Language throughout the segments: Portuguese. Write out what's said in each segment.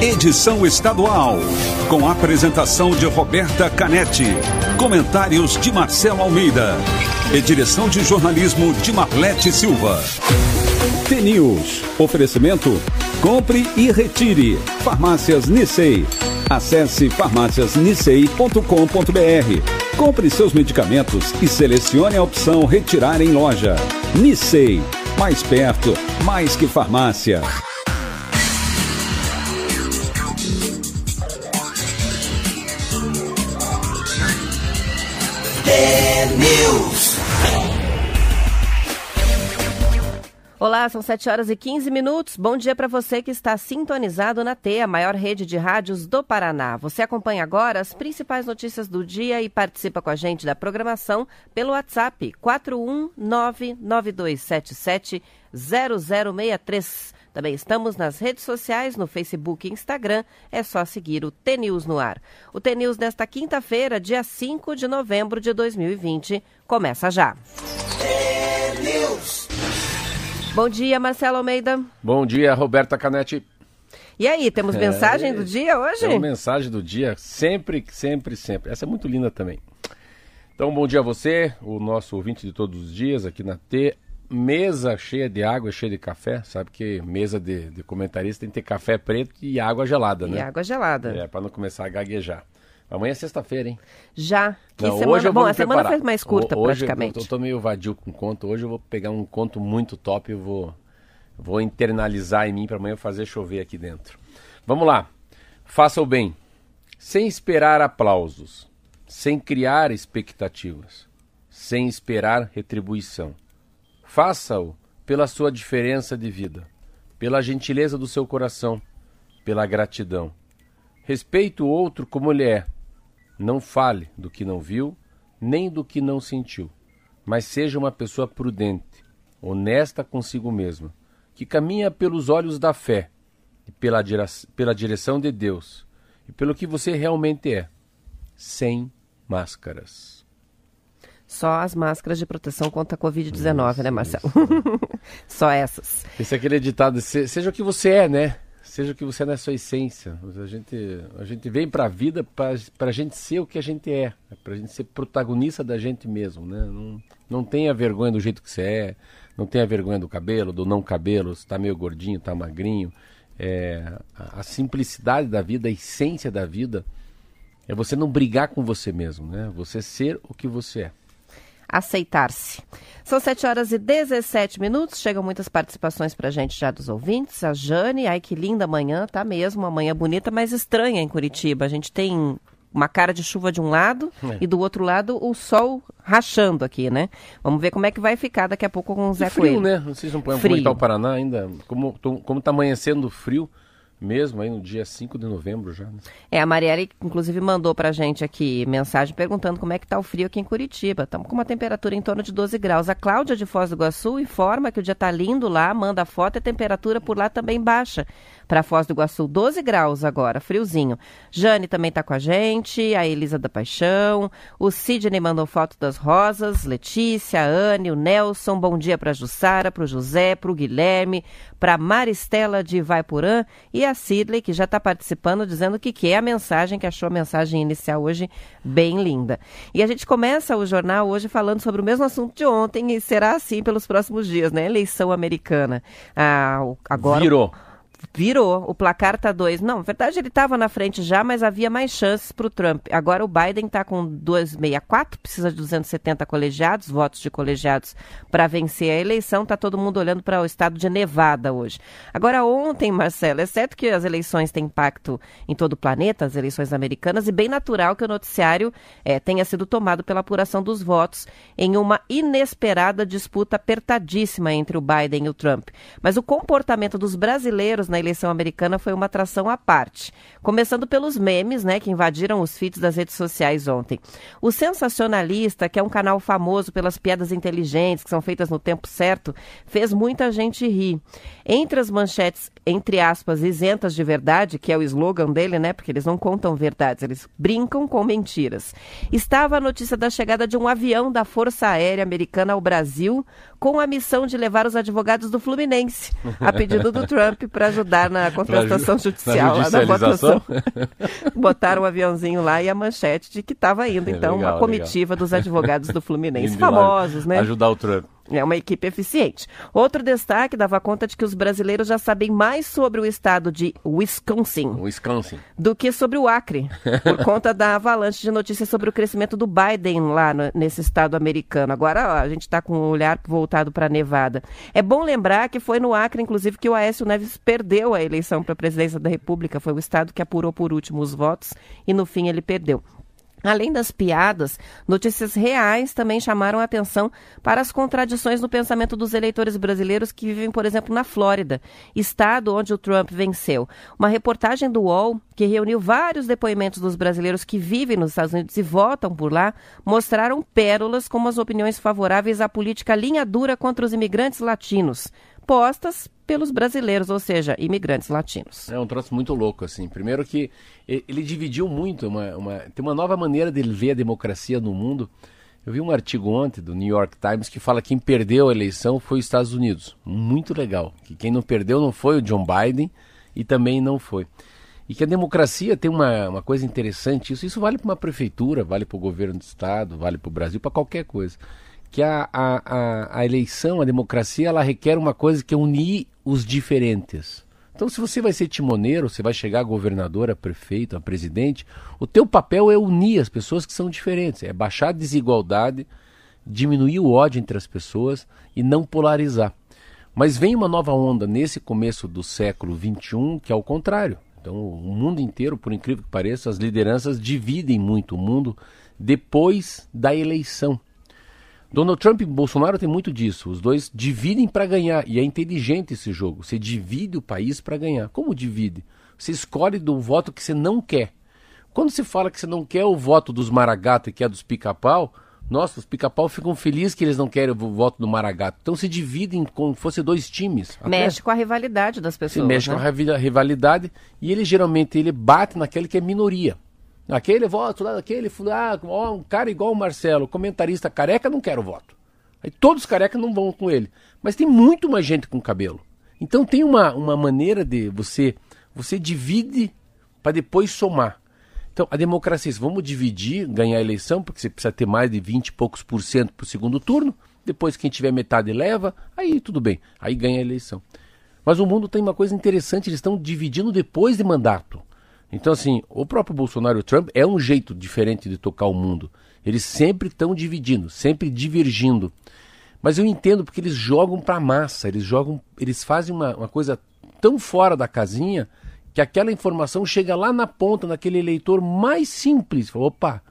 edição estadual, com apresentação de Roberta Canetti, comentários de Marcelo Almeida e direção de jornalismo de Marlete Silva. T-News, oferecimento, compre e retire, farmácias Nissei. Acesse farmáciasnissei.com.br. Compre seus medicamentos e selecione a opção retirar em loja. Nissei, mais perto, mais que farmácia. News. Olá, são 7 horas e 15 minutos. Bom dia para você que está sintonizado na T, a maior rede de rádios do Paraná. Você acompanha agora as principais notícias do dia e participa com a gente da programação pelo WhatsApp 41992770063. Também estamos nas redes sociais, no Facebook e Instagram. É só seguir o TNews no ar. O TNews desta quinta-feira, dia 5 de novembro de 2020, começa já. Bom dia, Marcelo Almeida. Bom dia, Roberta Canetti. E aí, temos É, mensagem do dia hoje? É uma mensagem do dia, sempre, sempre, sempre. Essa é muito linda também. Então, bom dia a você, o nosso ouvinte de todos os dias aqui na T. Mesa cheia de água, cheia de café. Sabe que mesa de, de comentarista tem que ter café preto e água gelada, E né? água gelada. É, para não começar a gaguejar. Amanhã é sexta-feira, hein? Já. Que Não, semana... hoje eu Bom, vou me a semana foi mais curta, Ho- hoje praticamente. Eu tô, tô meio vadio com conto. Hoje eu vou pegar um conto muito top e vou, vou internalizar em mim para amanhã fazer chover aqui dentro. Vamos lá. Faça o bem, sem esperar aplausos, sem criar expectativas, sem esperar retribuição. Faça-o pela sua diferença de vida, pela gentileza do seu coração, pela gratidão. Respeite o outro como ele é. Não fale do que não viu, nem do que não sentiu, mas seja uma pessoa prudente, honesta consigo mesma, que caminha pelos olhos da fé e pela, dire- pela direção de Deus e pelo que você realmente é, sem máscaras. Só as máscaras de proteção contra a Covid-19, né, Marcelo? Só essas. Esse é aquele ditado, se- seja o que você é, né? Seja o que você é na sua essência. A gente, a gente vem para a vida para a gente ser o que a gente é, para a gente ser protagonista da gente mesmo, né? Não, não tenha vergonha do jeito que você é, não tenha vergonha do cabelo, do não cabelo, se está meio gordinho, está magrinho. É, a, a simplicidade da vida, a essência da vida é você não brigar com você mesmo, né? Você ser o que você é. Aceitar-se. São 7 horas e 17 minutos. Chegam muitas participações pra gente já dos ouvintes. A Jane, ai que linda manhã, tá mesmo. Uma manhã bonita, mas estranha em Curitiba. A gente tem uma cara de chuva de um lado É. e do outro lado o sol rachando aqui, né? Vamos ver como é que vai ficar daqui a pouco com o Zé E frio, Coelho. né? Vocês não podem comentar o Paraná ainda. Como tá amanhecendo frio mesmo aí no dia 5 de novembro já. né? É, a Marielle, inclusive, mandou pra gente aqui mensagem perguntando como é que tá o frio aqui em Curitiba. Estamos com uma temperatura em torno de 12 graus. A Cláudia de Foz do Iguaçu informa que o dia tá lindo lá, manda foto e a temperatura por lá também baixa. Para Foz do Iguaçu, 12 graus agora, friozinho. Jane também tá com a gente, a Elisa da Paixão, o Sidney mandou foto das rosas, Letícia, a Anne, o Nelson, bom dia para Jussara, para o José, para o Guilherme, para Maristela de Vaipurã e a Sidley, que já está participando, dizendo que quer a mensagem, que achou a mensagem inicial hoje bem linda. E a gente começa o jornal hoje falando sobre o mesmo assunto de ontem e será assim pelos próximos dias, né? Eleição americana. Ah, agora Virou. Virou. O placar tá dois. Não, na verdade ele estava na frente já, mas havia mais chances para o Trump. Agora o Biden está com 264, precisa de 270 colegiados, votos de colegiados para vencer a eleição. Tá todo mundo olhando para o estado de Nevada hoje. Agora ontem, Marcelo, é certo que as eleições têm impacto em todo o planeta, as eleições americanas, e bem natural que o noticiário eh, tenha sido tomado pela apuração dos votos em uma inesperada disputa apertadíssima entre o Biden e o Trump. Mas o comportamento dos brasileiros na eleição americana foi uma atração à parte. Começando pelos memes, né, que invadiram os feeds das redes sociais ontem. O Sensacionalista, que é um canal famoso pelas piadas inteligentes que são feitas no tempo certo, fez muita gente rir. Entre as manchetes, entre aspas, isentas de verdade, que é o slogan dele, né, porque eles não contam verdades, eles brincam com mentiras. Estava a notícia da chegada de um avião da Força Aérea Americana ao Brasil com a missão de levar os advogados do Fluminense, a pedido do Trump, para ajudar na contestação judicial, na lá votação. Botaram o um aviãozinho lá e a manchete de que estava indo, é, então, legal, a comitiva legal. dos advogados do Fluminense, famosos, né? Ajudar o Trump. É uma equipe eficiente. Outro destaque dava conta de que os brasileiros já sabem mais sobre o estado de Wisconsin, Wisconsin. do que sobre o Acre, por conta da avalanche de notícias sobre o crescimento do Biden lá no, nesse estado americano. Agora ó, a gente está com o olhar voltado para Nevada. É bom lembrar que foi no Acre, inclusive, que o Aécio Neves perdeu a eleição para a presidência da República. Foi o estado que apurou por último os votos e no fim ele perdeu. Além das piadas, notícias reais também chamaram a atenção para as contradições no pensamento dos eleitores brasileiros que vivem, por exemplo, na Flórida, estado onde o Trump venceu. Uma reportagem do UOL, que reuniu vários depoimentos dos brasileiros que vivem nos Estados Unidos e votam por lá, mostraram pérolas como as opiniões favoráveis à política linha dura contra os imigrantes latinos, postas pelos brasileiros, ou seja, imigrantes latinos. É um troço muito louco, assim. Primeiro que ele dividiu muito, uma, uma, tem uma nova maneira dele ver a democracia no mundo. Eu vi um artigo ontem do New York Times que fala que quem perdeu a eleição foi os Estados Unidos. Muito legal. Que quem não perdeu não foi o John Biden e também não foi. E que a democracia tem uma, uma coisa interessante, isso, isso vale para uma prefeitura, vale para o governo do estado, vale para o Brasil, para qualquer coisa que a, a, a, eleição, a democracia, ela requer uma coisa que é unir os diferentes. Então, se você vai ser timoneiro, você vai chegar a governador, a prefeito, a presidente, o teu papel é unir as pessoas que são diferentes, é baixar a desigualdade, diminuir o ódio entre as pessoas e não polarizar. Mas vem uma nova onda nesse começo do século XXI que é o contrário. Então, o mundo inteiro, por incrível que pareça, as lideranças dividem muito o mundo depois da eleição. Donald Trump e Bolsonaro tem muito disso. Os dois dividem para ganhar. E é inteligente esse jogo. Você divide o país para ganhar. Como divide? Você escolhe do voto que você não quer. Quando você fala que você não quer o voto dos Maragata e quer dos pica-pau, nossa, os pica-pau ficam felizes que eles não querem o voto do Maragato. Então se dividem como se fossem dois times. Mexe com a rivalidade das pessoas. Se mexe né? com a rivalidade e ele geralmente ele bate naquele que é minoria. Aquele voto lá, aquele, ah, um cara igual o Marcelo, comentarista careca, não quero voto. Aí todos os carecas não vão com ele. Mas tem muito mais gente com cabelo. Então tem uma, uma maneira de você, você divide para depois somar. Então a democracia, vamos dividir, ganhar a eleição, porque você precisa ter mais de 20 e poucos por cento para o segundo turno. Depois quem tiver metade leva, aí tudo bem, aí ganha a eleição. Mas o mundo tem uma coisa interessante, eles estão dividindo depois de mandato. Então, assim, o próprio Bolsonaro e o Trump é um jeito diferente de tocar o mundo. Eles sempre estão dividindo, sempre divergindo. Mas eu entendo porque eles jogam para a massa, eles jogam, eles fazem uma, uma coisa tão fora da casinha que aquela informação chega lá na ponta, naquele eleitor mais simples. Fala, opa,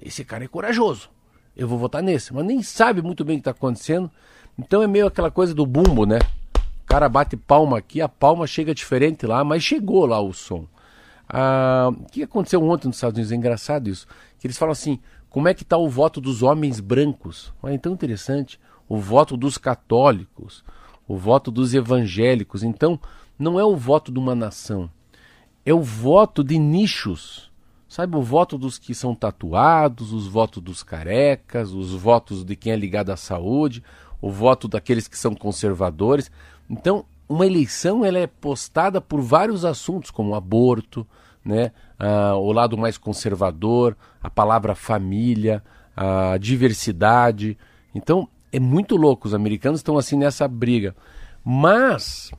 esse cara é corajoso, eu vou votar nesse. Mas nem sabe muito bem o que está acontecendo. Então é meio aquela coisa do bumbo, né? O cara bate palma aqui, a palma chega diferente lá, mas chegou lá o som. Ah, o que aconteceu ontem nos Estados Unidos? É engraçado isso. Que eles falam assim: como é que está o voto dos homens brancos? Olha, é tão interessante. O voto dos católicos, o voto dos evangélicos. Então, não é o voto de uma nação, é o voto de nichos. Sabe, o voto dos que são tatuados, os votos dos carecas, os votos de quem é ligado à saúde, o voto daqueles que são conservadores. Então, uma eleição ela é postada por vários assuntos, como aborto, né? Ah, o lado mais conservador, a palavra família, a diversidade. Então é muito louco, os americanos estão assim nessa briga. Mas,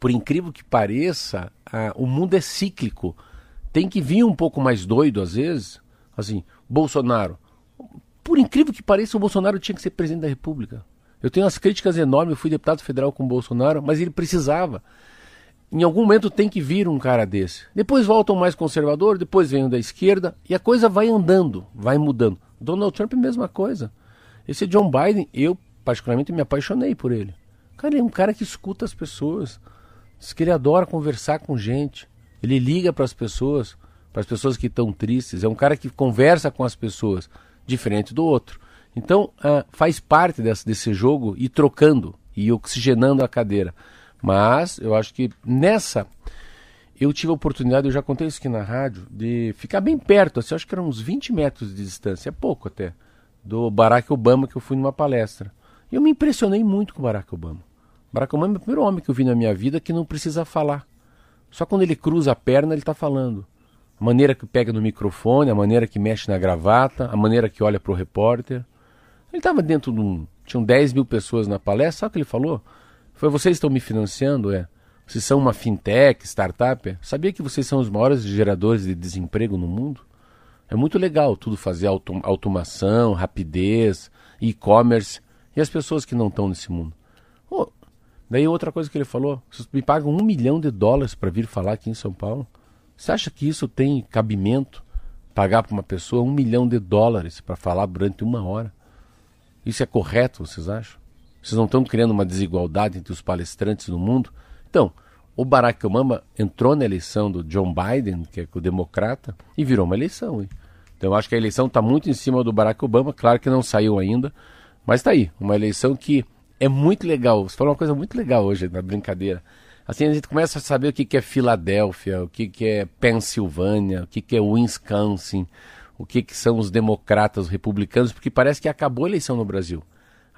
por incrível que pareça, o mundo é cíclico. Tem que vir um pouco mais doido às vezes. Assim, Bolsonaro. Por incrível que pareça, o Bolsonaro tinha que ser presidente da República. Eu tenho as críticas enormes, eu fui deputado federal com o Bolsonaro, mas ele precisava. Em algum momento tem que vir um cara desse. Depois voltam mais conservador, depois vem o da esquerda, e a coisa vai andando, vai mudando. Donald Trump, mesma coisa. Esse John Biden, eu particularmente me apaixonei por ele. Cara, ele é um cara que escuta as pessoas. Diz que ele adora conversar com gente. Ele liga para as pessoas, para as pessoas que estão tristes. É um cara que conversa com as pessoas, diferente do outro. Então, uh, faz parte desse, desse jogo ir trocando e oxigenando a cadeira. Mas eu acho que nessa eu tive a oportunidade, eu já contei isso aqui na rádio, de ficar bem perto, assim, acho que eram uns 20 metros de distância, é pouco até, do Barack Obama que eu fui numa palestra. E eu me impressionei muito com o Barack Obama. Barack Obama é o primeiro homem que eu vi na minha vida que não precisa falar. Só quando ele cruza a perna ele está falando. A maneira que pega no microfone, a maneira que mexe na gravata, a maneira que olha para o repórter. Ele estava dentro de um. Tinham 10 mil pessoas na palestra, sabe o que ele falou? Foi: vocês estão me financiando? É. Vocês são uma fintech, startup? É? Sabia que vocês são os maiores geradores de desemprego no mundo? É muito legal tudo fazer autom automação, rapidez, e-commerce. E as pessoas que não estão nesse mundo? Oh, daí outra coisa que ele falou: vocês me pagam um milhão de dólares para vir falar aqui em São Paulo. Você acha que isso tem cabimento? Pagar para uma pessoa um milhão de dólares para falar durante uma hora? Isso é correto, vocês acham? Vocês não estão criando uma desigualdade entre os palestrantes no mundo? Então, o Barack Obama entrou na eleição do John Biden, que é o democrata, e virou uma eleição. Hein? Então, eu acho que a eleição está muito em cima do Barack Obama. Claro que não saiu ainda, mas está aí. Uma eleição que é muito legal. Você falou uma coisa muito legal hoje na brincadeira. Assim, a gente começa a saber o que, que é Filadélfia, o que, que é Pensilvânia, o que, que é Wisconsin, o que, que são os democratas, os republicanos, porque parece que acabou a eleição no Brasil.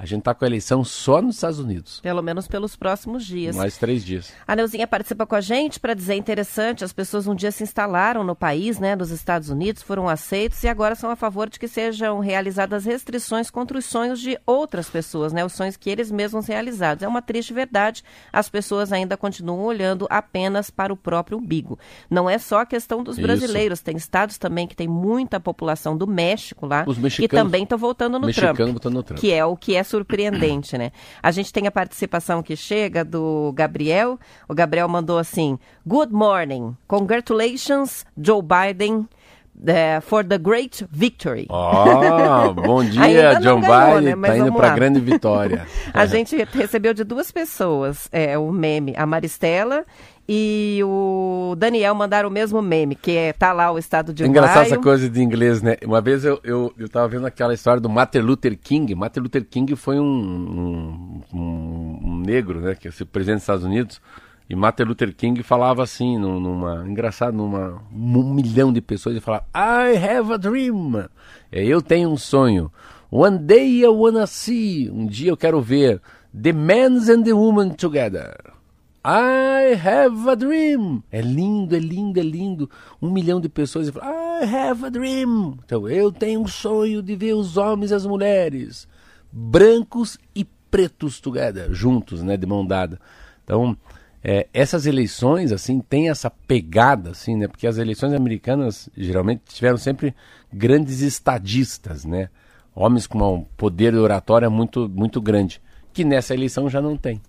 A gente está com a eleição só nos Estados Unidos. Pelo menos pelos próximos dias. Mais três dias. A Neuzinha participa com a gente para dizer interessante, as pessoas um dia se instalaram no país, né, nos Estados Unidos, foram aceitos e agora são a favor de que sejam realizadas restrições contra os sonhos de outras pessoas, né, os sonhos que eles mesmos realizados. É uma triste verdade, as pessoas ainda continuam olhando apenas para o próprio umbigo. Não é só a questão dos brasileiros, Isso. tem estados também que tem muita população do México lá, os que também estão voltando no Trump, no Trump, que é o que é surpreendente, né? A gente tem a participação que chega do Gabriel. O Gabriel mandou assim: Good morning, congratulations, Joe Biden. Uh, for the great victory. Oh, bom dia, John Biden. Né? Tá indo para grande vitória. a gente recebeu de duas pessoas é, o meme, a Maristela e o Daniel mandaram o mesmo meme, que é tá lá o estado de Engraçado Ohio. essa coisa de inglês, né? Uma vez eu, eu, eu tava vendo aquela história do Martin Luther King. Martin Luther King foi um, um, um, negro, né? Que é o presidente dos Estados Unidos. E Martin Luther King falava assim, numa. Engraçado, numa. Um milhão de pessoas, ele falava: I have a dream. É, eu tenho um sonho. One day I wanna see. Um dia eu quero ver. The men and the women together. I have a dream. É lindo, é lindo, é lindo. Um milhão de pessoas falam, I have a dream. Então, eu tenho um sonho de ver os homens e as mulheres, brancos e pretos together, juntos, né, de mão dada. Então, é, essas eleições, assim, têm essa pegada, assim, né, porque as eleições americanas geralmente tiveram sempre grandes estadistas, né, homens com um poder de oratória muito, muito grande, que nessa eleição já não tem.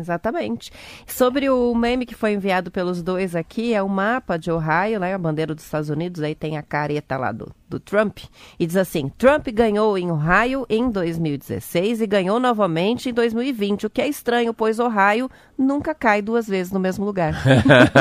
Exatamente. Sobre o meme que foi enviado pelos dois aqui, é o mapa de Ohio, né, a bandeira dos Estados Unidos, aí tem a careta lá do, do Trump, e diz assim: Trump ganhou em Ohio em 2016 e ganhou novamente em 2020, o que é estranho, pois Ohio nunca cai duas vezes no mesmo lugar.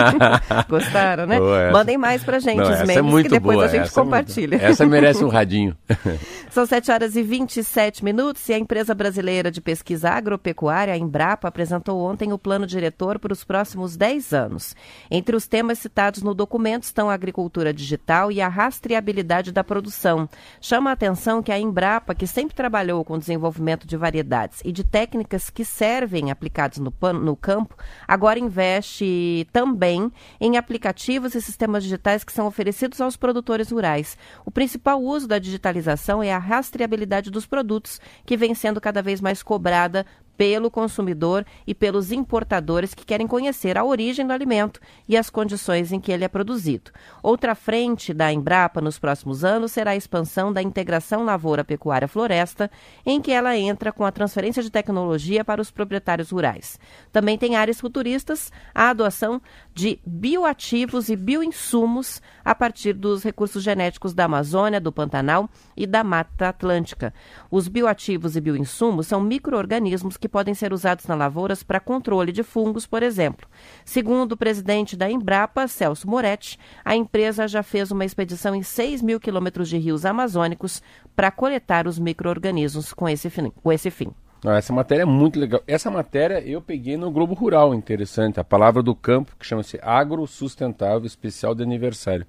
Gostaram, né? Boa, Mandem mais pra gente Não, os é memes é que depois boa, a gente essa compartilha. É essa merece um radinho. São 7 horas e 27 minutos e a empresa brasileira de pesquisa agropecuária, a Embrapa, apresentou ontem o plano diretor para os próximos 10 anos. Entre os temas citados no documento estão a agricultura digital e a rastreabilidade da produção. Chama a atenção que a Embrapa, que sempre trabalhou com o desenvolvimento de variedades e de técnicas que servem aplicados no, no campo, agora investe também em aplicativos e sistemas digitais que são oferecidos aos produtores rurais. O principal uso da digitalização é a rastreabilidade dos produtos, que vem sendo cada vez mais cobrada pelo consumidor e pelos importadores que querem conhecer a origem do alimento e as condições em que ele é produzido. Outra frente da Embrapa nos próximos anos será a expansão da integração lavoura-pecuária-floresta, em que ela entra com a transferência de tecnologia para os proprietários rurais. Também tem áreas futuristas, a adoção de bioativos e bioinsumos a partir dos recursos genéticos da Amazônia, do Pantanal e da Mata Atlântica. Os bioativos e bioinsumos são micro-organismos que podem ser usados nas lavouras para controle de fungos, por exemplo. Segundo o presidente da Embrapa, Celso Moretti, a empresa já fez uma expedição em 6 mil quilômetros de rios amazônicos para coletar os micro-organismos com esse fim. Com esse fim. Essa matéria é muito legal. Essa matéria eu peguei no Globo Rural, interessante. A palavra do campo, que chama-se Agro Sustentável Especial de Aniversário.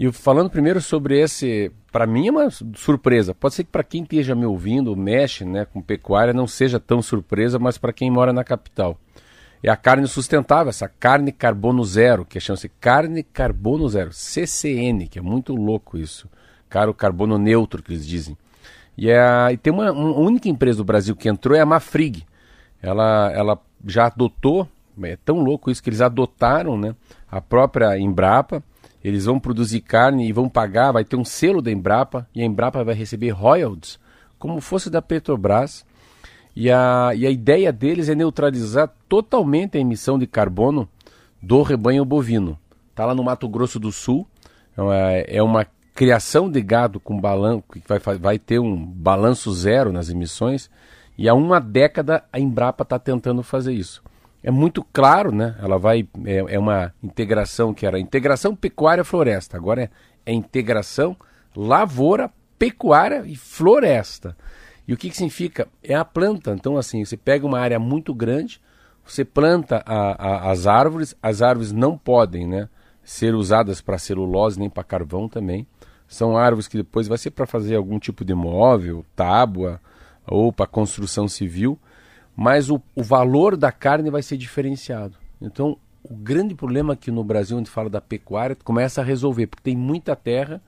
E falando primeiro sobre esse, para mim é uma surpresa. Pode ser que para quem esteja me ouvindo, mexe né, com pecuária, não seja tão surpresa, mas para quem mora na capital. É a carne sustentável, essa carne carbono zero, que chama-se carne carbono zero, CCN, que é muito louco isso. Caro carbono neutro, que eles dizem. E, é, e tem uma, uma única empresa do Brasil que entrou, é a Mafrig. Ela, ela já adotou, é tão louco isso que eles adotaram né, a própria Embrapa, eles vão produzir carne e vão pagar, vai ter um selo da Embrapa, e a Embrapa vai receber royalties, como fosse da Petrobras. E a, e a ideia deles é neutralizar totalmente a emissão de carbono do rebanho bovino. Está lá no Mato Grosso do Sul, é, é uma criação de gado com balanço, que vai, vai ter um balanço zero nas emissões, e há uma década a Embrapa está tentando fazer isso é muito claro, né? Ela vai é, é uma integração que era integração pecuária floresta, agora é, é integração lavoura, pecuária e floresta. E o que, que significa? É a planta. Então, assim, você pega uma área muito grande, você planta a, a, as árvores, as árvores não podem, né? Ser usadas para celulose nem para carvão também. São árvores que depois vai ser para fazer algum tipo de móvel, tábua ou para construção civil mas o, o valor da carne vai ser diferenciado. Então, o grande problema aqui no Brasil, onde fala da pecuária, começa a resolver, porque tem muita terra,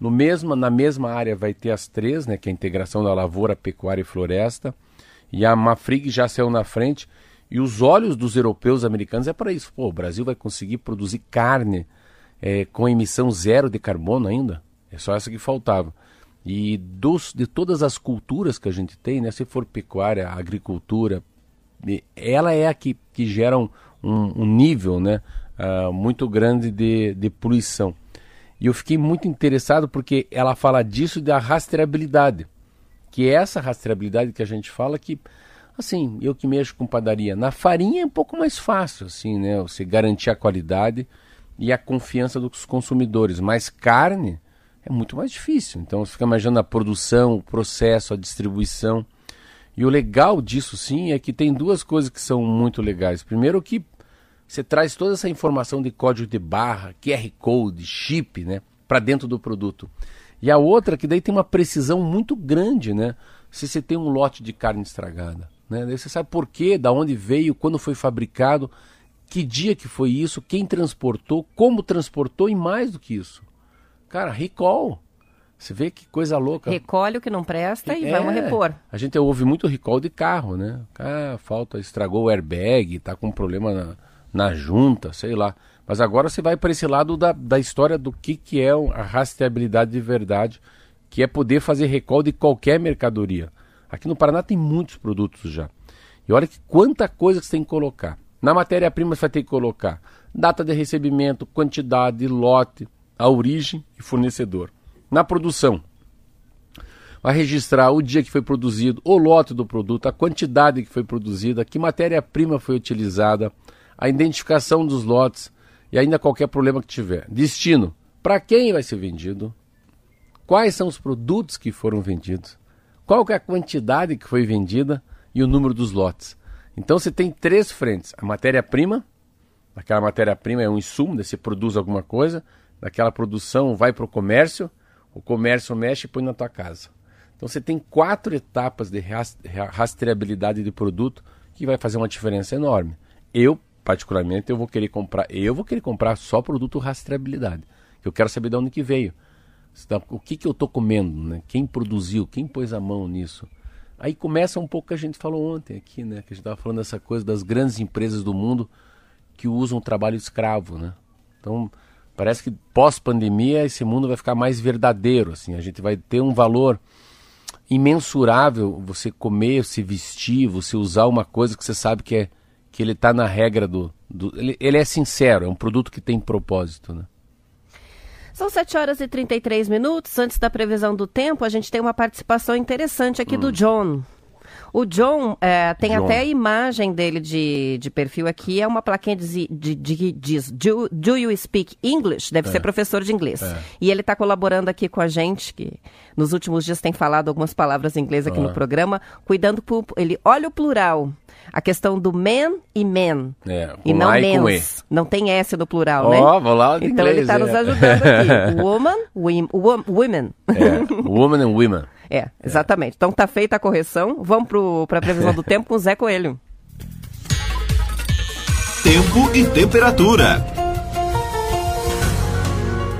no mesmo, na mesma área vai ter as três, né, que é a integração da lavoura, pecuária e floresta, e a Mafrig já saiu na frente, e os olhos dos europeus americanos é para isso. Pô, o Brasil vai conseguir produzir carne é, com emissão zero de carbono ainda? É só essa que faltava. E dos, de todas as culturas que a gente tem, né, se for pecuária, agricultura, ela é a que, que gera um, um, nível né, uh, muito grande de, de poluição. E eu fiquei muito interessado porque ela fala disso da rastreabilidade, que é essa rastreabilidade que a gente fala que, assim, eu que mexo com padaria, na farinha é um pouco mais fácil, assim, né, você garantir a qualidade e a confiança dos consumidores, mas carne é muito mais difícil. Então você fica imaginando a produção, o processo, a distribuição. E o legal disso sim é que tem duas coisas que são muito legais. Primeiro que você traz toda essa informação de código de barra, QR Code, chip, né, para dentro do produto. E a outra que daí tem uma precisão muito grande, né? Se você tem um lote de carne estragada, né? Daí você sabe por quê, da onde veio, quando foi fabricado, que dia que foi isso, quem transportou, como transportou e mais do que isso. Cara, recall. Você vê que coisa louca. Recolhe o que não presta e é, vamos repor. A gente ouve muito recall de carro, né? Ah, falta, estragou o airbag, tá com problema na, na junta, sei lá. Mas agora você vai para esse lado da, da história do que, que é a rastreabilidade de verdade, que é poder fazer recall de qualquer mercadoria. Aqui no Paraná tem muitos produtos já. E olha que quanta coisa que você tem que colocar. Na matéria-prima você vai ter que colocar data de recebimento, quantidade, lote, a origem e fornecedor. Na produção, vai registrar o dia que foi produzido, o lote do produto, a quantidade que foi produzida, que matéria-prima foi utilizada, a identificação dos lotes e ainda qualquer problema que tiver. Destino: para quem vai ser vendido? Quais são os produtos que foram vendidos? Qual é a quantidade que foi vendida e o número dos lotes? Então você tem três frentes: a matéria-prima, aquela matéria-prima é um insumo, você produz alguma coisa, daquela produção vai para o comércio, o comércio mexe e põe na tua casa. Então você tem quatro etapas de rastreabilidade de produto que vai fazer uma diferença enorme. Eu, particularmente, eu vou querer comprar, eu vou querer comprar só produto rastreabilidade. Eu quero saber de onde que veio. O que, que eu estou comendo, né? Quem produziu, quem pôs a mão nisso. Aí começa um pouco que a gente falou ontem aqui, né? Que a gente estava falando dessa coisa das grandes empresas do mundo que usam o trabalho escravo, né? Então, Parece que pós-pandemia esse mundo vai ficar mais verdadeiro, assim, a gente vai ter um valor imensurável você comer, se vestir, você usar uma coisa que você sabe que é que ele está na regra do, do ele, ele, é sincero, é um produto que tem propósito, né? São 7 horas e 33 minutos. Antes da previsão do tempo, a gente tem uma participação interessante aqui hum. do John. O John, é, tem John. até a imagem dele de, de perfil aqui, é uma plaquinha de, de, de- diz do, do you speak English? Deve ser professor de inglês. E ele está colaborando aqui com a gente, que nos últimos dias tem falado algumas palavras em inglês aqui no programa, cuidando por... Ele olha o plural, a questão do man e men. É, com e não A e mens. Não tem S no plural, Ó, né? vou lá Então ele inglês, está nos é. ajudando aqui. Woman, wim, wom- women. É, woman and women. É, exatamente. Então tá feita a correção. Vamos para a previsão do tempo com o Zé Coelho. Tempo e temperatura.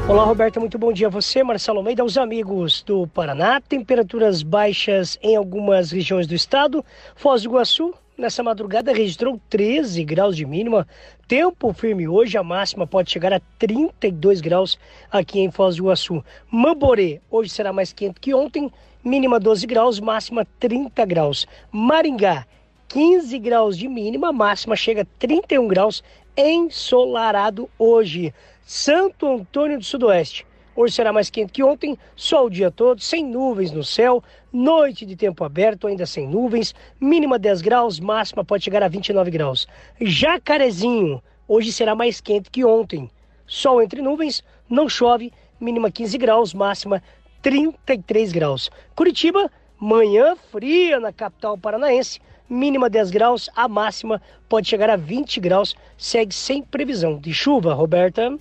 Olá, Roberta, muito bom dia a você, Marcelo Almeida, aos amigos do Paraná. Temperaturas baixas em algumas regiões do estado. Foz do Iguaçu, nessa madrugada, registrou 13 graus de mínima. Tempo firme hoje, a máxima pode chegar a 32 graus aqui em Foz do Iguaçu. Mamborê, hoje será mais quente que ontem, mínima 12 graus, máxima 30 graus. Maringá, 15 graus de mínima, máxima chega a 31 graus, ensolarado hoje. Santo Antônio do Sudoeste. Hoje será mais quente que ontem, sol o dia todo, sem nuvens no céu, noite de tempo aberto, ainda sem nuvens, mínima 10 graus, máxima pode chegar a 29 graus. Jacarezinho, hoje será mais quente que ontem. Sol entre nuvens, não chove, mínima 15 graus, máxima 33 graus. Curitiba, manhã fria na capital paranaense, mínima 10 graus, a máxima pode chegar a 20 graus, segue sem previsão de chuva, Roberta.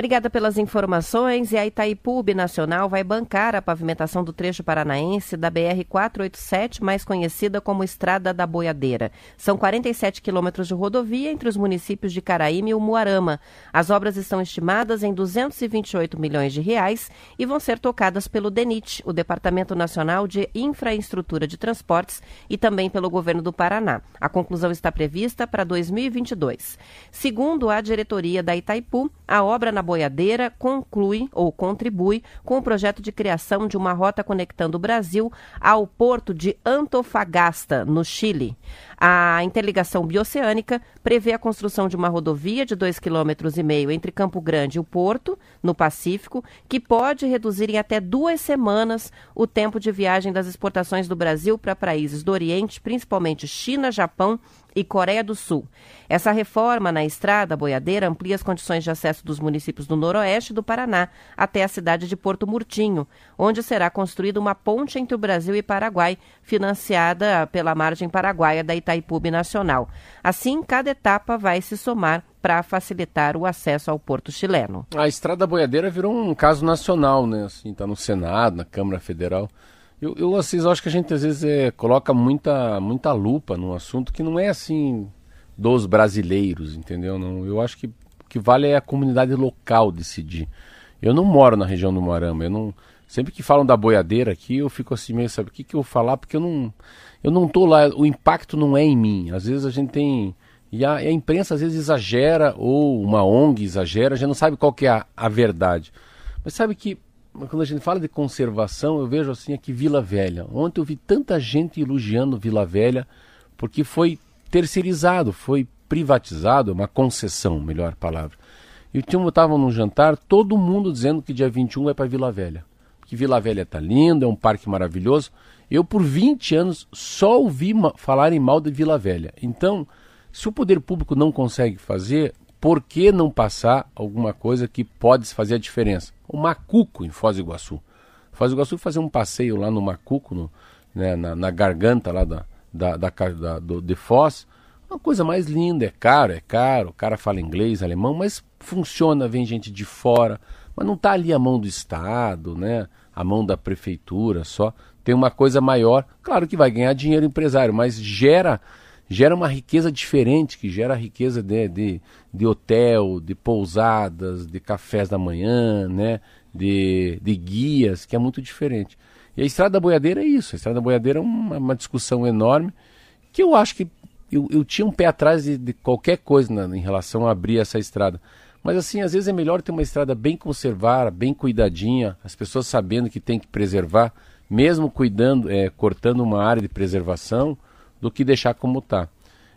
Obrigada pelas informações. E a Itaipu Binacional vai bancar a pavimentação do trecho paranaense da BR-487, mais conhecida como Estrada da Boiadeira. São 47 quilômetros de rodovia entre os municípios de Caraíma e Umuarama. As obras estão estimadas em 228 milhões de reais e vão ser tocadas pelo DENIT, o Departamento Nacional de Infraestrutura de Transportes, e também pelo governo do Paraná. A conclusão está prevista para 2022. Segundo a diretoria da Itaipu, a obra na boiadeira conclui ou contribui com o projeto de criação de uma rota conectando o Brasil ao porto de Antofagasta, no Chile. A interligação bioceânica prevê a construção de uma rodovia de 2,5 km entre Campo Grande e o Porto, no Pacífico, que pode reduzir em até duas semanas o tempo de viagem das exportações do Brasil para países do Oriente, principalmente China, Japão e Coreia do Sul. Essa reforma na estrada boiadeira amplia as condições de acesso dos municípios do noroeste do Paraná até a cidade de Porto Murtinho, onde será construída uma ponte entre o Brasil e Paraguai, financiada pela margem paraguaia da Itaipu Nacional. Assim, cada etapa vai se somar para facilitar o acesso ao porto chileno. A Estrada Boiadeira virou um caso nacional, né? Assim, tá no Senado, na Câmara Federal. Eu, eu Assis, acho que a gente às vezes é, coloca muita, muita lupa num assunto que não é assim dos brasileiros, entendeu? Não, eu acho que o que vale é a comunidade local decidir. Eu não moro na região do Moarama, eu não. Sempre que falam da boiadeira aqui, eu fico assim meio, sabe, o que, que eu vou falar? Porque eu não. Eu não tô lá, o impacto não é em mim. Às vezes a gente tem. E a, a imprensa às vezes exagera, ou uma ONG exagera, a gente não sabe qual que é a, a verdade. Mas sabe que quando a gente fala de conservação, eu vejo assim aqui Vila Velha. Ontem eu vi tanta gente elogiando Vila Velha porque foi terceirizado, foi privatizado, uma concessão, melhor palavra. E o time estava num jantar, todo mundo dizendo que dia 21 vai para Vila Velha. Que Vila Velha tá linda, é um parque maravilhoso. Eu por 20 anos só ouvi falarem mal de Vila Velha. Então, se o poder público não consegue fazer, por que não passar alguma coisa que pode fazer a diferença? O Macuco em Foz do Iguaçu. Foz do Iguaçu fazer um passeio lá no Macuco, no, né, na, na, garganta lá da, da, da, da do, de Foz. Uma coisa mais linda, é caro, é caro, o cara fala inglês, alemão, mas funciona, vem gente de fora, mas não está ali a mão do Estado, né? a mão da prefeitura só. Tem uma coisa maior, claro que vai ganhar dinheiro empresário, mas gera gera uma riqueza diferente, que gera riqueza de, de, de hotel, de pousadas, de cafés da manhã, né? de, de guias, que é muito diferente. E a Estrada da Boiadeira é isso. A Estrada da Boiadeira é uma, uma discussão enorme que eu acho que eu, eu tinha um pé atrás de, de qualquer coisa na, em relação a abrir essa estrada. Mas assim, às vezes é melhor ter uma estrada bem conservada, bem cuidadinha, as pessoas sabendo que tem que preservar, mesmo cuidando, é, cortando uma área de preservação, do que deixar como está.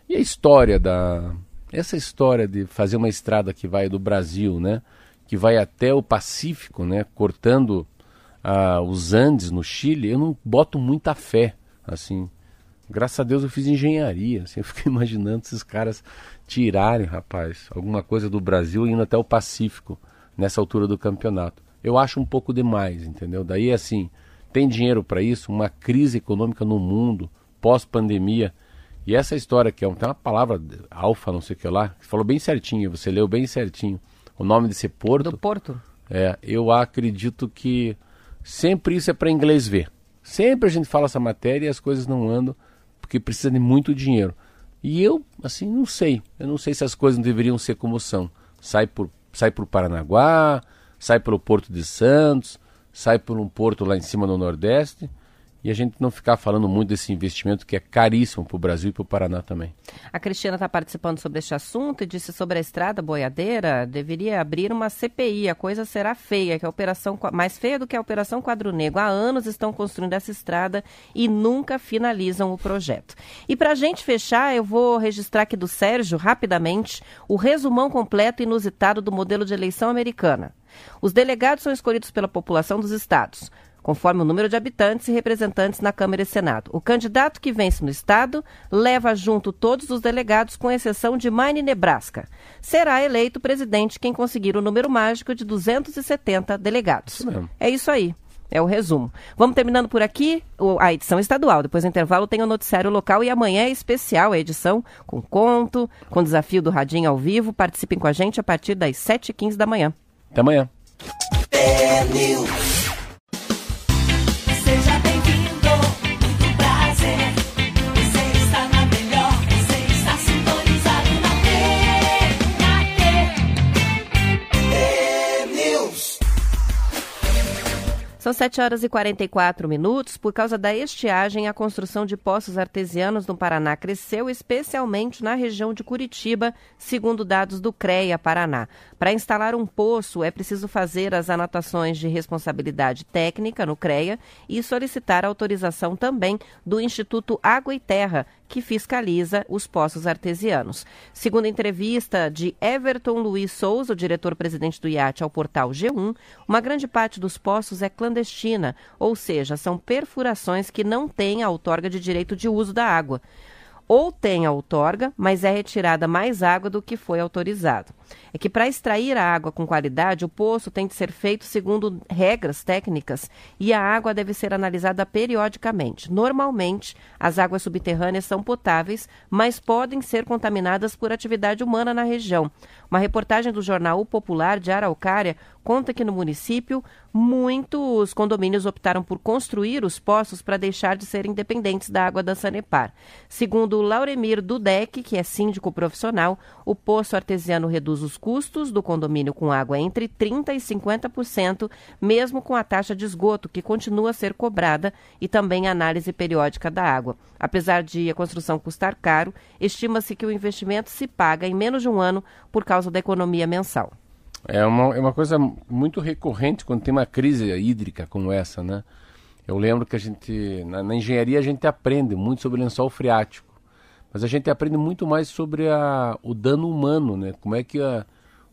E a história da. Essa história de fazer uma estrada que vai do Brasil, né? Que vai até o Pacífico, né? Cortando ah, os Andes no Chile, eu não boto muita fé, assim. Graças a Deus eu fiz engenharia. Assim, eu fico imaginando esses caras tirarem, rapaz, alguma coisa do Brasil indo até o Pacífico nessa altura do campeonato. Eu acho um pouco demais, entendeu? Daí assim, tem dinheiro para isso? Uma crise econômica no mundo, pós-pandemia. E essa história que é tem uma palavra alfa, não sei o que lá, que falou bem certinho, você leu bem certinho. O nome desse porto. Do porto. É, eu acredito que sempre isso é para inglês ver. Sempre a gente fala essa matéria e as coisas não andam porque precisa de muito dinheiro. E eu, assim, não sei. Eu não sei se as coisas não deveriam ser como são. Sai por, sai por Paranaguá, sai pelo Porto de Santos, sai por um porto lá em cima no Nordeste e a gente não ficar falando muito desse investimento que é caríssimo para o Brasil e para o Paraná também. A Cristina está participando sobre este assunto e disse sobre a estrada boiadeira, deveria abrir uma CPI, a coisa será feia, que a operação mais feia do que a operação Quadro Negro. Há anos estão construindo essa estrada e nunca finalizam o projeto. E para a gente fechar, eu vou registrar aqui do Sérgio rapidamente o resumão completo e inusitado do modelo de eleição americana. Os delegados são escolhidos pela população dos estados, conforme o número de habitantes e representantes na Câmara e Senado. O candidato que vence no estado leva junto todos os delegados, com exceção de Maine, Nebraska. Será eleito presidente quem conseguir o número mágico de 270 delegados. Isso é isso aí. É o resumo. Vamos terminando por aqui a edição estadual. Depois do intervalo tem o noticiário local e amanhã é especial a edição com conto, com desafio do Radinho ao vivo. Participem com a gente a partir das 7h15 da manhã. Até amanhã. São 7 horas e 44 minutos. Por causa da estiagem, a construção de poços artesianos no Paraná cresceu, especialmente na região de Curitiba, segundo dados do CREA Paraná. Para instalar um poço, é preciso fazer as anotações de responsabilidade técnica no CREA e solicitar autorização também do Instituto Água e Terra, que fiscaliza os poços artesianos. Segundo a entrevista de Everton Luiz Souza, o diretor-presidente do IAT, ao portal G1, uma grande parte dos poços é clandestina, ou seja, são perfurações que não têm a outorga de direito de uso da água ou tem a outorga, mas é retirada mais água do que foi autorizado. É que para extrair a água com qualidade, o poço tem de ser feito segundo regras técnicas e a água deve ser analisada periodicamente. Normalmente, as águas subterrâneas são potáveis, mas podem ser contaminadas por atividade humana na região. Uma reportagem do jornal O Popular de Araucária conta que no município muitos condomínios optaram por construir os poços para deixar de ser independentes da água da Sanepar. Segundo Lauremir Dudek, que é síndico profissional, o poço artesiano reduz os custos do condomínio com água entre 30% e 50%, mesmo com a taxa de esgoto, que continua a ser cobrada, e também a análise periódica da água. Apesar de a construção custar caro, estima-se que o investimento se paga em menos de um ano por causa da economia mensal. É uma, é uma coisa muito recorrente quando tem uma crise hídrica como essa, né? Eu lembro que a gente, na, na engenharia, a gente aprende muito sobre lençol freático, mas a gente aprende muito mais sobre a, o dano humano, né? Como é que a,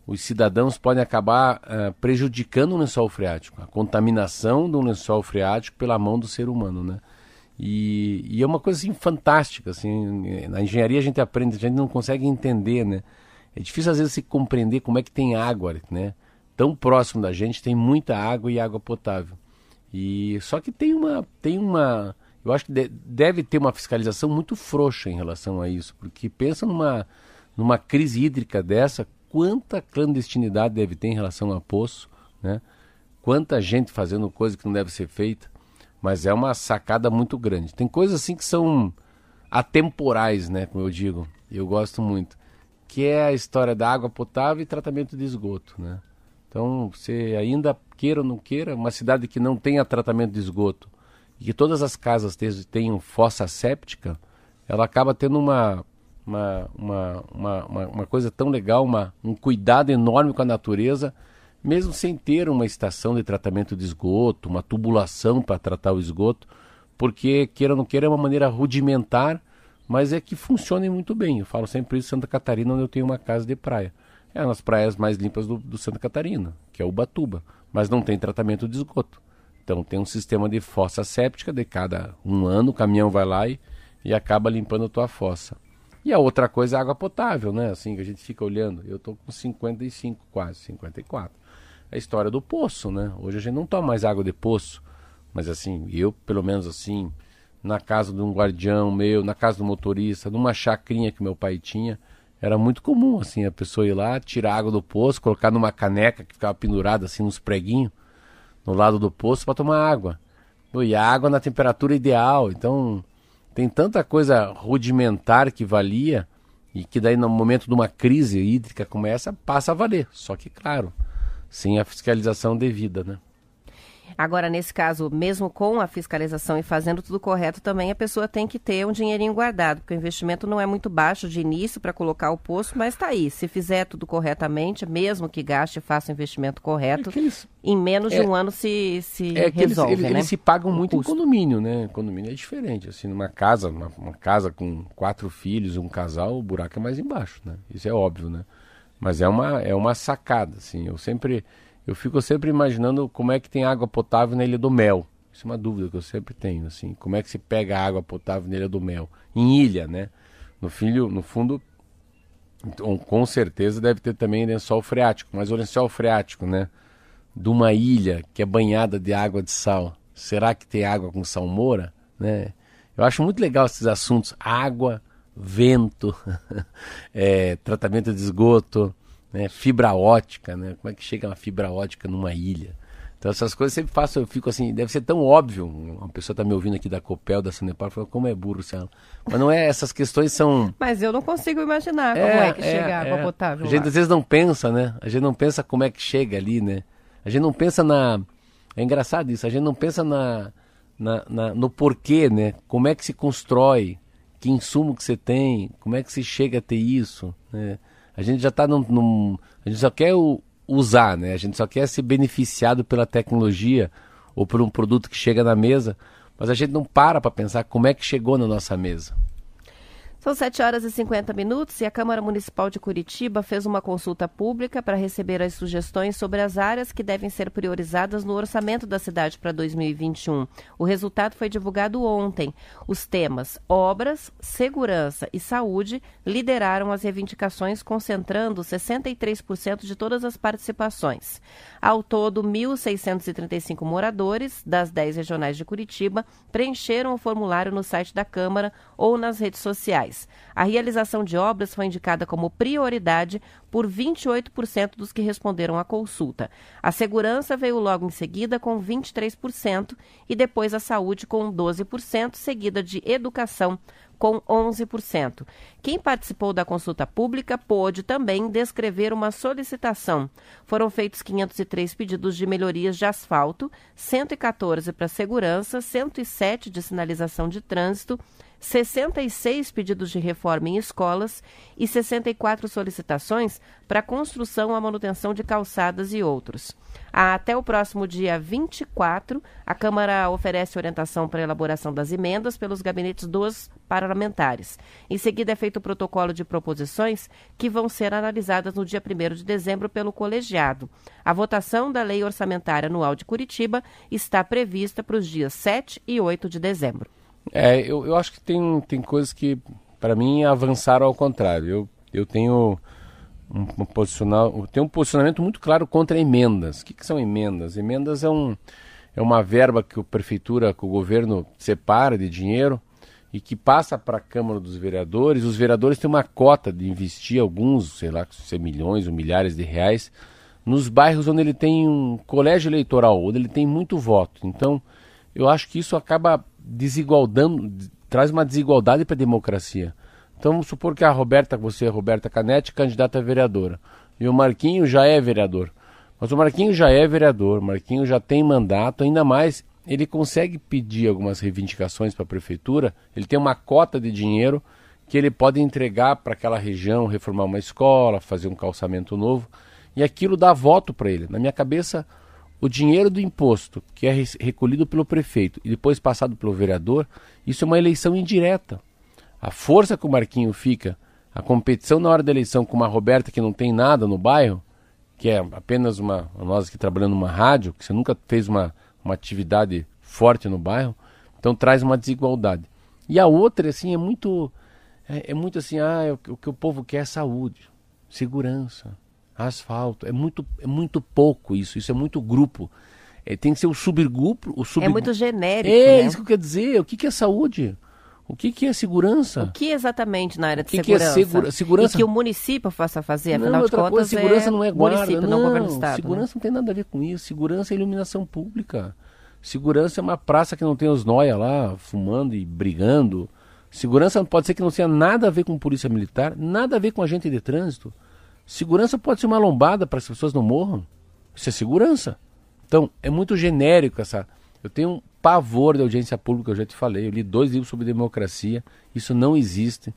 os cidadãos podem acabar uh, prejudicando o lençol freático, a contaminação do lençol freático pela mão do ser humano, né? E, e, é uma coisa assim fantástica, assim, na engenharia a gente aprende, a gente não consegue entender, né? É difícil às vezes se compreender como é que tem água, né? Tão próximo da gente tem muita água e água potável. E só que tem uma tem uma eu acho que de, deve ter uma fiscalização muito frouxa em relação a isso, porque pensa numa numa crise hídrica dessa, quanta clandestinidade deve ter em relação a poço, né? Quanta gente fazendo coisa que não deve ser feita, mas é uma sacada muito grande. Tem coisas assim que são atemporais, né, como eu digo. Eu gosto muito que é a história da água potável e tratamento de esgoto, né? Então, você ainda queira ou não queira, uma cidade que não tenha tratamento de esgoto e que todas as casas tenham fossa séptica, ela acaba tendo uma, uma, uma, uma, uma, coisa tão legal, uma, um cuidado enorme com a natureza, mesmo sem ter uma estação de tratamento de esgoto, uma tubulação para tratar o esgoto, porque, queira ou não queira, é uma maneira rudimentar mas é que funcionem muito bem. Eu falo sempre isso Santa Catarina, onde eu tenho uma casa de praia. É uma das praias mais limpas do, do Santa Catarina, que é o Batuba, mas não tem tratamento de esgoto. Então tem um sistema de fossa séptica, de cada um ano o caminhão vai lá e, e acaba limpando a tua fossa. E a outra coisa é água potável, né? Assim, que a gente fica olhando. Eu tô com 55, quase 54. É a história do poço, né? Hoje a gente não toma mais água de poço. Mas assim, eu, pelo menos assim, na casa de um guardião meu, na casa do motorista, numa chacrinha que meu pai tinha, era muito comum, assim, a pessoa ir lá, tirar água do poço, colocar numa caneca que ficava pendurada assim nos preguinhos, no lado do poço para tomar água. E a água na temperatura ideal. Então, tem tanta coisa rudimentar que valia e que daí no momento de uma crise hídrica começa, passa a valer. Só que, claro, sem a fiscalização devida, né? Agora, nesse caso, mesmo com a fiscalização e fazendo tudo correto, também a pessoa tem que ter um dinheirinho guardado, porque o investimento não é muito baixo de início para colocar o poço, mas está aí. Se fizer tudo corretamente, mesmo que gaste e faça o investimento correto, é eles, em menos é, de um ano se, se é resolve. Eles, né? eles, se pagam muito em condomínio, né? Condomínio é diferente. Assim, numa casa, uma, uma casa com quatro filhos, um casal, o buraco é mais embaixo, né? Isso é óbvio, né? Mas é uma, é uma sacada, assim. Eu sempre eu fico sempre imaginando como é que tem água potável na Ilha do Mel. Isso é uma dúvida que eu sempre tenho, assim. Como é que se pega água potável na Ilha do Mel? Em ilha, né? No, filho, no fundo, então, com certeza deve ter também lençol freático. Mas o lençol freático, né? De uma ilha que é banhada de água de sal. Será que tem água com salmoura? Né? Eu acho muito legal esses assuntos. Água, vento, é, tratamento de esgoto né? Fibra ótica, né? Como é que chega uma fibra ótica numa ilha? Então essas coisas sempre faço, eu fico assim, deve ser tão óbvio. Uma pessoa está me ouvindo aqui da Copel, da Sanepar, falando como é burro, Ciano. Mas não é, essas questões são. Mas eu não consigo imaginar como é, é que é, chega a água é. potável. A gente lá. às vezes não pensa, né? A gente não pensa como é que chega ali, né? A gente não pensa na. É engraçado isso, a gente não pensa na, na, na no porquê, né? Como é que se constrói, que insumo que você tem, como é que se chega a ter isso, né? A gente já está num, num, A gente só quer o, usar, né? A gente só quer ser beneficiado pela tecnologia ou por um produto que chega na mesa, mas a gente não para para pensar como é que chegou na nossa mesa. São 7 horas e 50 minutos e a Câmara Municipal de Curitiba fez uma consulta pública para receber as sugestões sobre as áreas que devem ser priorizadas no orçamento da cidade para 2021. O resultado foi divulgado ontem. Os temas obras, segurança e saúde lideraram as reivindicações, concentrando 63% de todas as participações. Ao todo, 1.635 moradores das 10 regionais de Curitiba preencheram o formulário no site da Câmara ou nas redes sociais. A realização de obras foi indicada como prioridade por 28% dos que responderam à consulta. A segurança veio logo em seguida com 23% e depois a saúde com 12%, seguida de educação com 11%. Quem participou da consulta pública pôde também descrever uma solicitação. Foram feitos 503 pedidos de melhorias de asfalto, 114 para segurança, 107 de sinalização de trânsito, 66 pedidos de reforma em escolas e 64 solicitações para construção ou manutenção de calçadas e outros. Até o próximo dia 24, a Câmara oferece orientação para a elaboração das emendas pelos gabinetes dos parlamentares. Em seguida, é feito o protocolo de proposições que vão ser analisadas no dia 1 de dezembro pelo colegiado. A votação da Lei Orçamentária Anual de Curitiba está prevista para os dias 7 e 8 de dezembro. É, eu, eu acho que tem, tem coisas que, para mim, avançaram ao contrário. Eu, eu tenho um, posicional, tenho um posicionamento muito claro contra emendas. O que, que são emendas? Emendas é, um, é uma verba que a prefeitura, que o governo separa de dinheiro e que passa para a Câmara dos Vereadores. Os vereadores têm uma cota de investir alguns, sei lá, se é milhões ou milhares de reais, nos bairros onde ele tem um colégio eleitoral, onde ele tem muito voto. Então, eu acho que isso acaba desigualdando, traz uma desigualdade para a democracia. Então vamos supor que a Roberta, você é Roberta Canetti, candidata a vereadora. E o Marquinho já é vereador. Mas o Marquinho já é vereador, o Marquinho já tem mandato, ainda mais ele consegue pedir algumas reivindicações para a prefeitura, ele tem uma cota de dinheiro que ele pode entregar para aquela região, reformar uma escola, fazer um calçamento novo, e aquilo dá voto para ele. Na minha cabeça, o dinheiro do imposto que é recolhido pelo prefeito e depois passado pelo vereador, isso é uma eleição indireta. A força que o Marquinho fica, a competição na hora da eleição com uma Roberta que não tem nada no bairro, que é apenas uma. Nós que trabalhando numa rádio, que você nunca fez uma, uma atividade forte no bairro, então traz uma desigualdade. E a outra, assim, é muito. É, é muito assim, ah, é o, o que o povo quer é saúde, segurança, asfalto. É muito, é muito pouco isso, isso é muito grupo. É, tem que ser o subgrupo. O sub... É muito genérico. É, né? isso que eu quero dizer. O que, que é saúde? O que, que é segurança? O que exatamente na área de O que que segurança? é segura- segurança? E que o município faça fazer, afinal não, de outra contas, coisa, segurança é não é guarda, município, não, governo do Estado. Segurança né? não tem nada a ver com isso. Segurança é iluminação pública. Segurança é uma praça que não tem os noia lá fumando e brigando. Segurança pode ser que não tenha nada a ver com polícia militar, nada a ver com agente de trânsito. Segurança pode ser uma lombada para as pessoas não morram. Isso é segurança. Então, é muito genérico essa. Eu tenho um pavor da audiência pública, eu já te falei. Eu li dois livros sobre democracia. Isso não existe.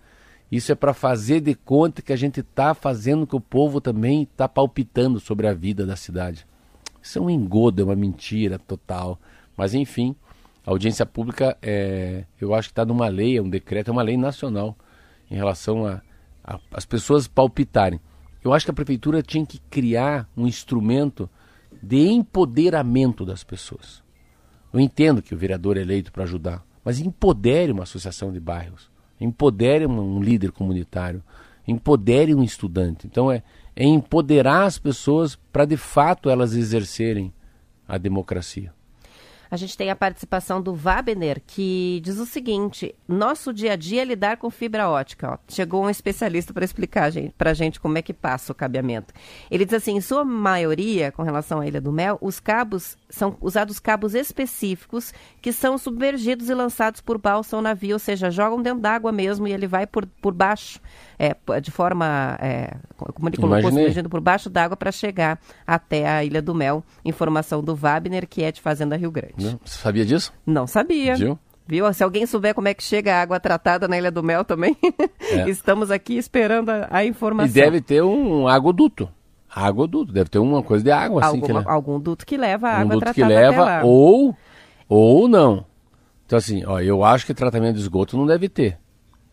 Isso é para fazer de conta que a gente está fazendo que o povo também está palpitando sobre a vida da cidade. Isso é um engodo, é uma mentira total. Mas enfim, a audiência pública, é, eu acho que está numa lei, é um decreto, é uma lei nacional em relação a, a as pessoas palpitarem. Eu acho que a prefeitura tinha que criar um instrumento de empoderamento das pessoas. Eu entendo que o vereador é eleito para ajudar, mas empodere uma associação de bairros, empodere um, líder comunitário, empodere um estudante. Então é, é empoderar as pessoas para de fato elas exercerem a democracia. A gente tem a participação do Wabner, que diz o seguinte: nosso dia a dia é lidar com fibra ótica. Ó. Chegou um especialista para explicar para a gente como é que passa o cabeamento. Ele diz assim: em sua maioria, com relação à Ilha do Mel, os cabos são usados cabos específicos que são submergidos e lançados por balsa ou navio, ou seja, jogam dentro d'água mesmo e ele vai por, por baixo, é, de forma, é, como ele colocou, Imaginei. submergindo por baixo d'água para chegar até a Ilha do Mel. Informação do Wabner, que é de Fazenda Rio Grande. Né? Você sabia disso? Não sabia. Viu? Viu? Se alguém souber como é que chega a água tratada na Ilha do Mel também, É. estamos aqui esperando a, a E informação. deve ter um aguoduto. Aguoduto, deve ter uma coisa de água assim Alguma- que ele- algum duto que leva a um água duto tratada que até leva lá. ou ou não. Então assim, ó, eu acho que tratamento de esgoto não deve ter.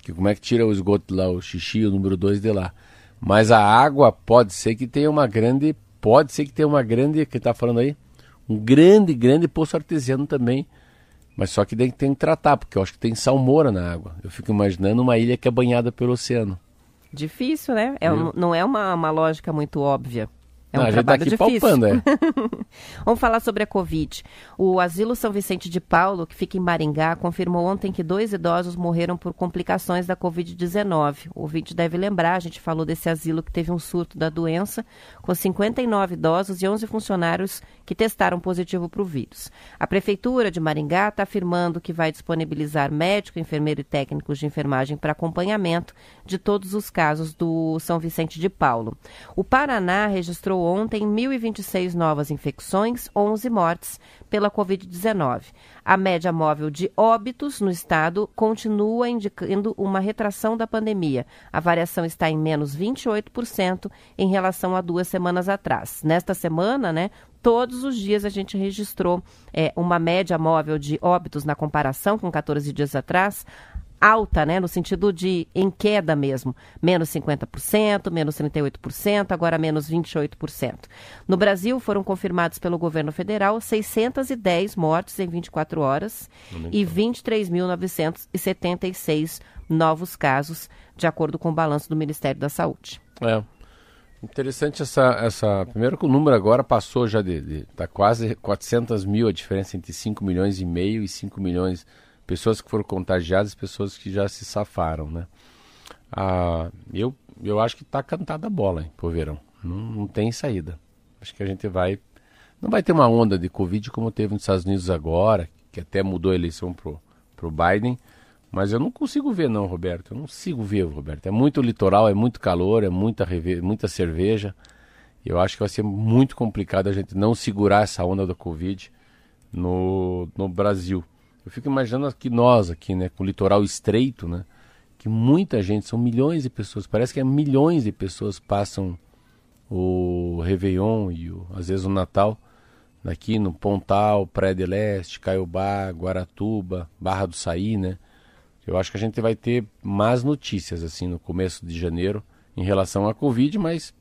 Que como é que tira o esgoto lá, o xixi, o número 2 de lá. Mas a água pode ser que tenha uma grande, pode ser que tenha uma grande, que tá falando aí, um grande, grande poço artesiano também. Mas só que tem, tem que tratar, porque eu acho que tem salmoura na água. Eu fico imaginando uma ilha que é banhada pelo oceano. Difícil, né? É não é uma, uma lógica muito óbvia. É um Não, a gente tá trabalho aqui difícil. palpando, é. Vamos falar sobre a Covid. O Asilo São Vicente de Paulo, que fica em Maringá, confirmou ontem que dois idosos morreram por complicações da Covid-19. O ouvinte deve lembrar, a gente falou desse asilo que teve um surto da doença, com 59 idosos e 11 funcionários que testaram positivo para o vírus. A Prefeitura de Maringá está afirmando que vai disponibilizar médico, enfermeiro e técnicos de enfermagem para acompanhamento de todos os casos do São Vicente de Paulo. O Paraná registrou ontem 1.026 novas infecções, 11 mortes pela Covid-19. A média móvel de óbitos no estado continua indicando uma retração da pandemia. A variação está em menos 28% em relação a duas semanas atrás. Nesta semana, né, todos os dias a gente registrou é, uma média móvel de óbitos na comparação com 14 dias atrás alta, né, no sentido de em queda mesmo, menos 50%, menos 38%, agora menos 28%. No Brasil foram confirmados pelo governo federal 610 mortes em 24 horas e 23.976 novos casos, de acordo com o balanço do Ministério da Saúde. É. Interessante essa, essa. Primeiro que o número agora passou já de. de tá quase 400 mil a diferença entre 5 milhões e meio e 5 milhões. Pessoas que foram contagiadas, pessoas que já se safaram, né? Ah, eu, eu acho que tá cantada a bola hein, pro verão. Não, não tem saída. Acho que a gente vai. Não vai ter uma onda de Covid como teve nos Estados Unidos agora, que até mudou a eleição pro, pro Biden. Mas eu não consigo ver, não, Roberto. Eu não consigo ver, Roberto. É muito litoral, é muito calor, é muita, muita cerveja. Eu acho que vai ser muito complicado a gente não segurar essa onda da Covid no, no Brasil. Eu fico imaginando aqui nós, aqui, né, com o litoral estreito, né? Que muita gente, são milhões de pessoas, parece que é milhões de pessoas passam o Réveillon e o, às vezes o Natal aqui no Pontal, Praia de Leste, Caiobá, Guaratuba, Barra do Saí, né? Eu acho que a gente vai ter más notícias assim no começo de janeiro em relação à Covid, mas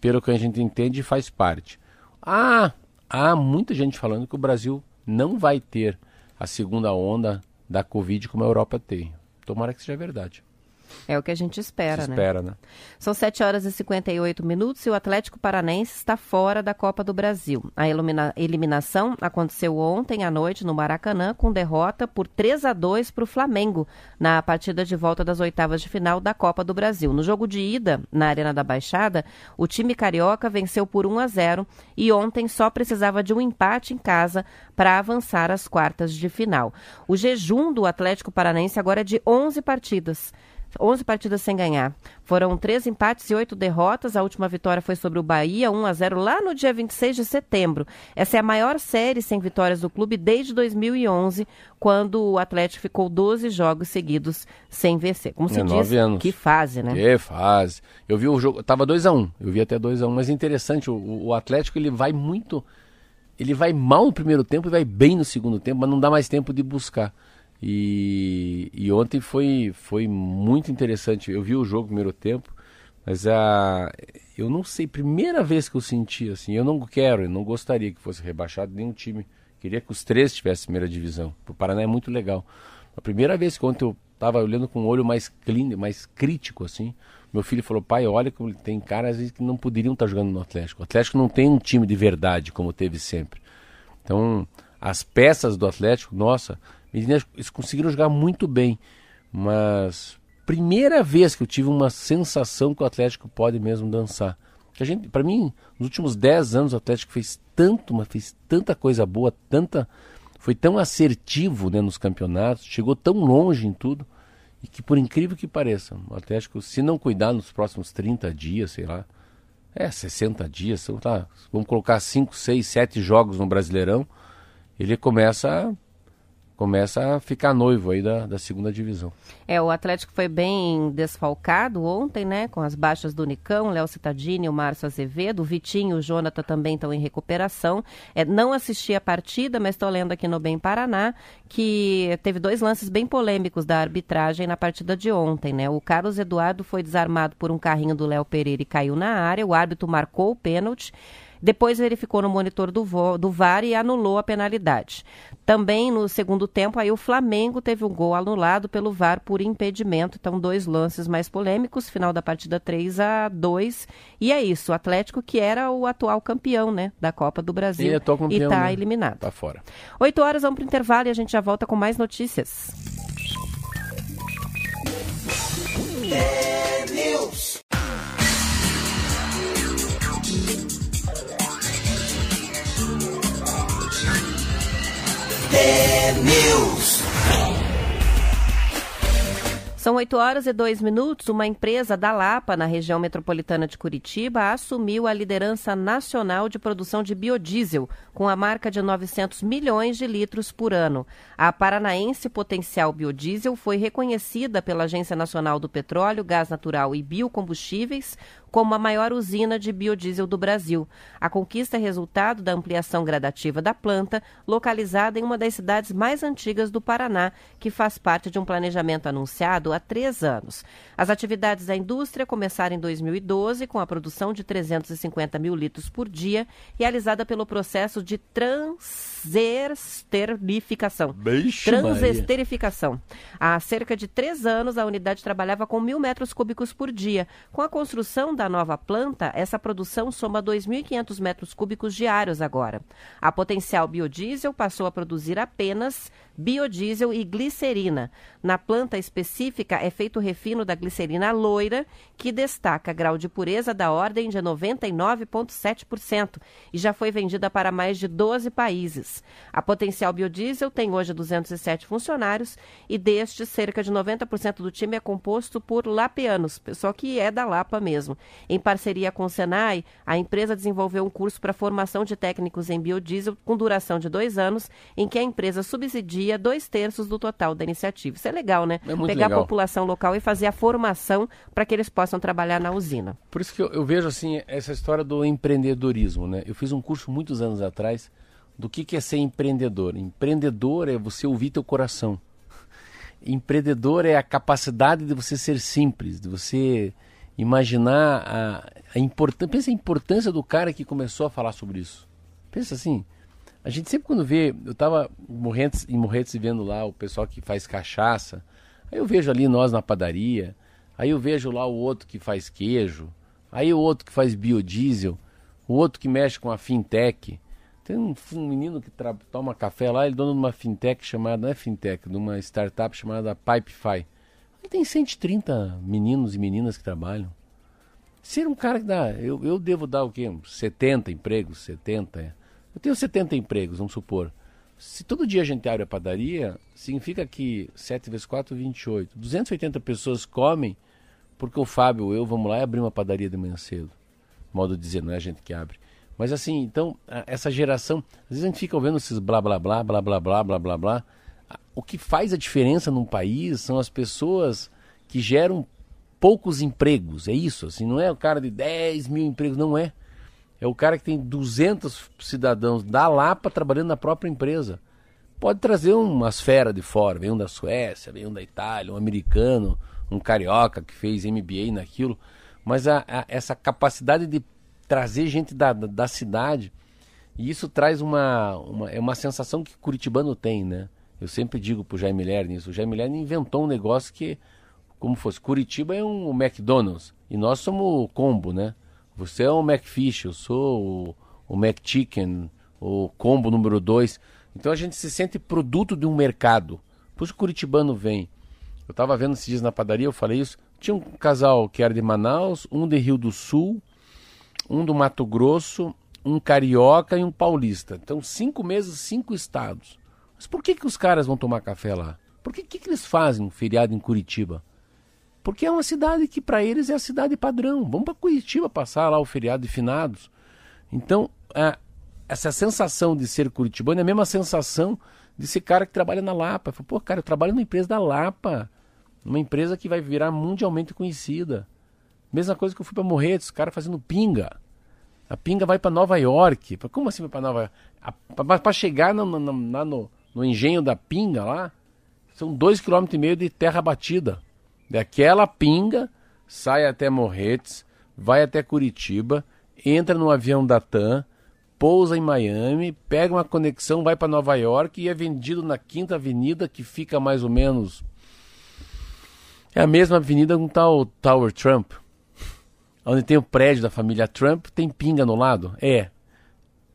pelo que a gente entende faz parte. Ah, há muita gente falando que o Brasil não vai ter a segunda onda da Covid como a Europa tem. Tomara que seja verdade. É o que a gente espera, Se né? espera, né? São 7 horas e 58 minutos e o Atlético Paranense está fora da Copa do Brasil. A elimina- eliminação aconteceu ontem à noite no Maracanã com derrota por 3 a 2 para o Flamengo na partida de volta das oitavas de final da Copa do Brasil. No jogo de ida na Arena da Baixada, o time carioca venceu por 1 a 0 e ontem só precisava de um empate em casa para avançar às quartas de final. O jejum do Atlético Paranense agora é de 11 partidas. 11 partidas sem ganhar. Foram três empates e oito derrotas. A última vitória foi sobre o Bahia, 1 a 0 lá no dia 26 de setembro. Essa é a maior série sem vitórias do clube desde 2011, quando o Atlético ficou 12 jogos seguidos sem vencer. Como se É, diz, anos. que fase, né? Que fase. Eu vi o jogo, tava 2 a 1 um, eu vi até 2 a 1 um, mas é interessante, o, o Atlético ele vai muito, ele vai mal no primeiro tempo e vai bem no segundo tempo, mas não dá mais tempo de buscar. E, e ontem foi, foi muito interessante, eu vi o jogo primeiro tempo, mas a, eu não sei, primeira vez que eu senti assim, eu não quero, eu não gostaria que fosse rebaixado nenhum time, queria que os três tivessem primeira divisão, o Paraná é muito legal. A primeira vez que ontem eu estava olhando com um olho mais clean, mais crítico assim, meu filho falou, pai, olha como tem caras que não poderiam estar jogando no Atlético. O Atlético não tem um time de verdade como teve sempre. Então, as peças do Atlético, nossa, meninas, eles conseguiram jogar muito bem, mas primeira vez que eu tive uma sensação que o Atlético pode mesmo dançar. Que a gente, para mim, nos últimos 10 anos o Atlético fez tanto, mas fez tanta coisa boa, tanta foi tão assertivo né, nos campeonatos, chegou tão longe em tudo, e que por incrível que pareça, o Atlético, se não cuidar nos próximos 30 dias, sei lá, é, 60 dias, lá, vamos colocar 5, 6, 7 jogos no Brasileirão, ele começa a, começa a ficar noivo aí da, da segunda divisão. É, o Atlético foi bem desfalcado ontem, né? Com as baixas do Nicão, Léo Cittadini, o Márcio Azevedo, o Vitinho e o Jonathan também estão em recuperação. É, não assisti a partida, mas estou lendo aqui no Bem Paraná que teve dois lances bem polêmicos da arbitragem na partida de ontem, né? O Carlos Eduardo foi desarmado por um carrinho do Léo Pereira e caiu na área. O árbitro marcou o pênalti. Depois verificou no monitor do, vo, do VAR e anulou a penalidade. Também no segundo tempo, aí o Flamengo teve um gol anulado pelo VAR por impedimento. Então, dois lances mais polêmicos. Final da partida 3 a 2 E é isso. O Atlético, que era o atual campeão né, da Copa do Brasil, é e campeão, está né? eliminado. Tá fora. 8 horas, vamos para o intervalo e a gente já volta com mais notícias. São 8 horas e 2 minutos. Uma empresa da Lapa, na região metropolitana de Curitiba, assumiu a liderança nacional de produção de biodiesel, com a marca de 900 milhões de litros por ano. A paranaense Potencial Biodiesel foi reconhecida pela Agência Nacional do Petróleo, Gás Natural e Biocombustíveis como a maior usina de biodiesel do Brasil. A conquista é resultado da ampliação gradativa da planta, localizada em uma das cidades mais antigas do Paraná, que faz parte de um planejamento anunciado há três anos. As atividades da indústria começaram em 2012 com a produção de 350 mil litros por dia, realizada pelo processo de Maria. Transesterificação. Há cerca de três anos, a unidade trabalhava com mil metros cúbicos por dia. Com a construção da nova planta, essa produção soma 2.500 metros cúbicos diários agora. A Potencial Biodiesel passou a produzir apenas biodiesel e glicerina. Na planta específica é feito o refino da glicerina loira, que destaca grau de pureza da ordem de 99,7% e já foi vendida para mais de 12 países. A Potencial Biodiesel tem hoje 207 funcionários e destes, cerca de 90% do time é composto por lapianos, pessoal que é da Lapa mesmo. Em parceria com o Senai, a empresa desenvolveu um curso para formação de técnicos em biodiesel com duração de dois anos, em que a empresa subsidia dois terços do total da iniciativa. Isso é legal, né? É muito Pegar legal. a população local e fazer a formação para que eles possam trabalhar na usina. Por isso que eu, eu vejo assim essa história do empreendedorismo, né? Eu fiz um curso muitos anos atrás do que, que é ser empreendedor. Empreendedor é você ouvir teu coração. Empreendedor é a capacidade de você ser simples, de você imaginar a, a importância. Pensa a importância do cara que começou a falar sobre isso. Pensa assim, A gente sempre quando vê, eu estava em Morretes vendo lá o pessoal que faz cachaça, aí eu vejo ali nós na padaria, aí eu vejo lá o outro que faz queijo, aí o outro que faz biodiesel, o outro que mexe com a fintech. Tem um, um menino que toma café lá, ele é dono de uma fintech chamada, não é fintech, de uma startup chamada Pipefy. Ele tem 130 meninos e meninas que trabalham. Ser um cara que dá, eu, eu devo dar o quê? 70 empregos, 70. Eu tenho 70 empregos, vamos supor. Se todo dia a gente abre a padaria, significa que 7 vezes 4, 28. 280 pessoas comem porque o Fábio ou eu vamos lá e abrir uma padaria de manhã cedo. Modo de dizer, não é a gente que abre. Mas assim, então, essa geração, às vezes a gente fica ouvindo esses blá blá blá, blá blá blá, blá blá blá. O que faz a diferença num país são as pessoas que geram poucos empregos. É isso, assim, não é o cara de 10 mil empregos, não é. É o cara que tem 200 cidadãos da Lapa trabalhando na própria empresa. Pode trazer umas feras de fora, vem um da Suécia, vem um da Itália, um americano, um carioca que fez MBA naquilo. Mas a, a, essa capacidade de trazer gente da, da, da cidade. E isso traz uma, uma, é uma sensação que Curitibano tem, né? Eu sempre digo pro Jaime Lerner isso. O Jaime Lerner inventou um negócio que, como fosse, Curitiba é um McDonald's e nós somos o combo, né? Você é o McFish, eu sou o, o McChicken, o combo número 2. Então a gente se sente produto de um mercado. Por isso o Curitibano vem. Eu estava vendo esses dias na padaria, eu falei isso. Tinha um casal que era de Manaus, um de Rio do Sul, um do Mato Grosso, um carioca e um paulista. Então, cinco meses, cinco estados. Mas por que, que os caras vão tomar café lá? Por que, que, que eles fazem um feriado em Curitiba? Porque é uma cidade que para eles é a cidade padrão. Vamos para Curitiba passar lá o feriado de finados. Então, é, essa sensação de ser curitibano é a mesma sensação de ser cara que trabalha na Lapa. Pô, cara, eu trabalho numa empresa da Lapa. Uma empresa que vai virar mundialmente conhecida. Mesma coisa que eu fui para Morretes, os caras fazendo pinga. A pinga vai para Nova York. Como assim vai para Nova York? Para chegar no, no, no, no, engenho da pinga lá, são dois km e meio de terra batida. Daquela pinga, sai até Morretes, vai até Curitiba, entra no avião da TAM, pousa em Miami, pega uma conexão, vai para Nova York e é vendido na Quinta Avenida, que fica mais ou menos. É a mesma avenida com tal Tower Trump onde tem o prédio da família Trump, tem pinga no lado? É.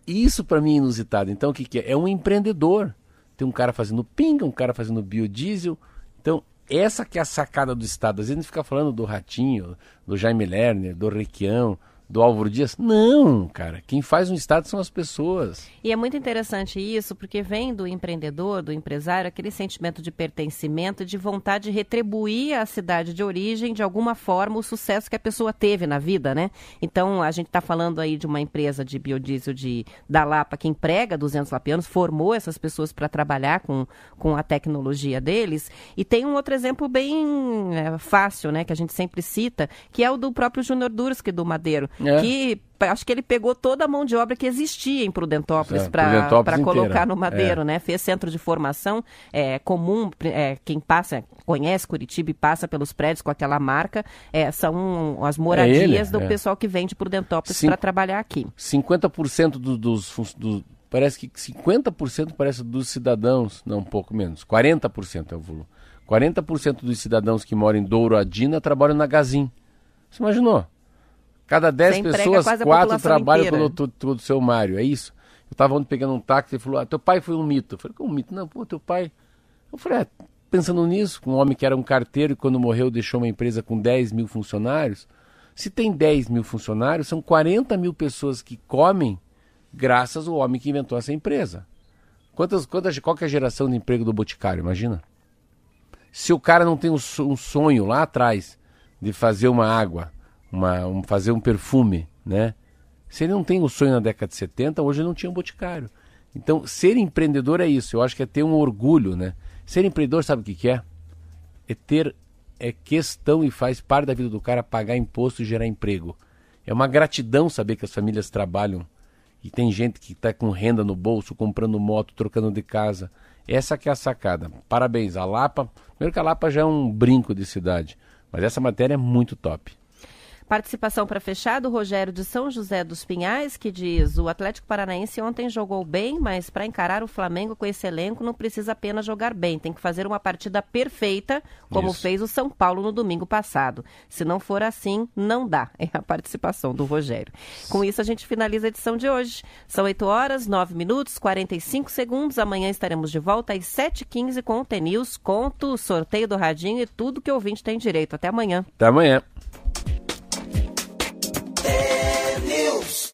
Isso para mim é inusitado. Então o que, que é? É um empreendedor. Tem um cara fazendo pinga, um cara fazendo biodiesel. Então, essa que é a sacada do Estado. Às vezes a gente fica falando do Ratinho, do Jaime Lerner, do Requião, do Álvaro Dias. Não, cara. Quem faz um Estado são as pessoas. E é muito interessante isso, porque vem do empreendedor, do empresário, aquele sentimento de pertencimento, de vontade de retribuir à cidade de origem, de alguma forma, o sucesso que a pessoa teve na vida, né? Então, a gente está falando aí de uma empresa de biodiesel de, da Lapa que emprega 200 lapianos, formou essas pessoas para trabalhar com, com a tecnologia deles. E tem um outro exemplo bem é, fácil, né, que a gente sempre cita, que é o do próprio Júnior Durski do Madeiro é. que acho que ele pegou toda a mão de obra que existia em Prudentópolis é, para colocar no Madeiro, é. né? Fez centro de formação é, comum, é, quem passa, conhece Curitiba e passa pelos prédios com aquela marca, é, são as moradias do é. pessoal que vem de Prudentópolis para trabalhar aqui. 50% do, dos, do, parece que 50% parece dos cidadãos, não, um pouco menos, 40% é o volume. 40% dos cidadãos que moram em Douro Adina trabalham na Gazin. Você imaginou? Cada 10 pessoas, quatro trabalham pelo todo seu Mário, é isso? Eu estava ontem pegando um táxi e falou: ah, teu pai foi um mito. Eu falei: como um mito? Não, pô, teu pai. Eu falei: é, pensando nisso, um homem que era um carteiro e quando morreu deixou uma empresa com 10 mil funcionários. Se tem 10 mil funcionários, são 40 mil pessoas que comem graças ao homem que inventou essa empresa. Quantas, quantas, qual é a geração de emprego do Boticário? Imagina. Se o cara não tem um, um sonho lá atrás de fazer uma água, uma, um, fazer um perfume, né? Se ele não tem o sonho na década de 70, hoje ele não tinha um boticário. Então, ser empreendedor é isso. Eu acho que é ter um orgulho, né? Ser empreendedor, sabe o que, que é? É ter é questão e faz parte da vida do cara pagar imposto e gerar emprego. É uma gratidão saber que as famílias trabalham e tem gente que está com renda no bolso, comprando moto, trocando de casa. Essa que é a sacada. Parabéns. A Lapa, primeiro que a Lapa já é um brinco de cidade, mas essa matéria é muito top. Participação para fechar do Rogério de São José dos Pinhais, que diz: o Atlético Paranaense ontem jogou bem, mas para encarar o Flamengo com esse elenco não precisa apenas jogar bem, tem que fazer uma partida perfeita, como Isso. fez o São Paulo no domingo passado. Se não for assim, não dá. É a participação do Rogério. Com isso, a gente finaliza a edição de hoje. São 8 horas, 9 minutos, 45 segundos. Amanhã estaremos de volta às 7h15 com o TNews, conto, sorteio do Radinho e tudo que o ouvinte tem direito. Até amanhã. Até amanhã. Hey.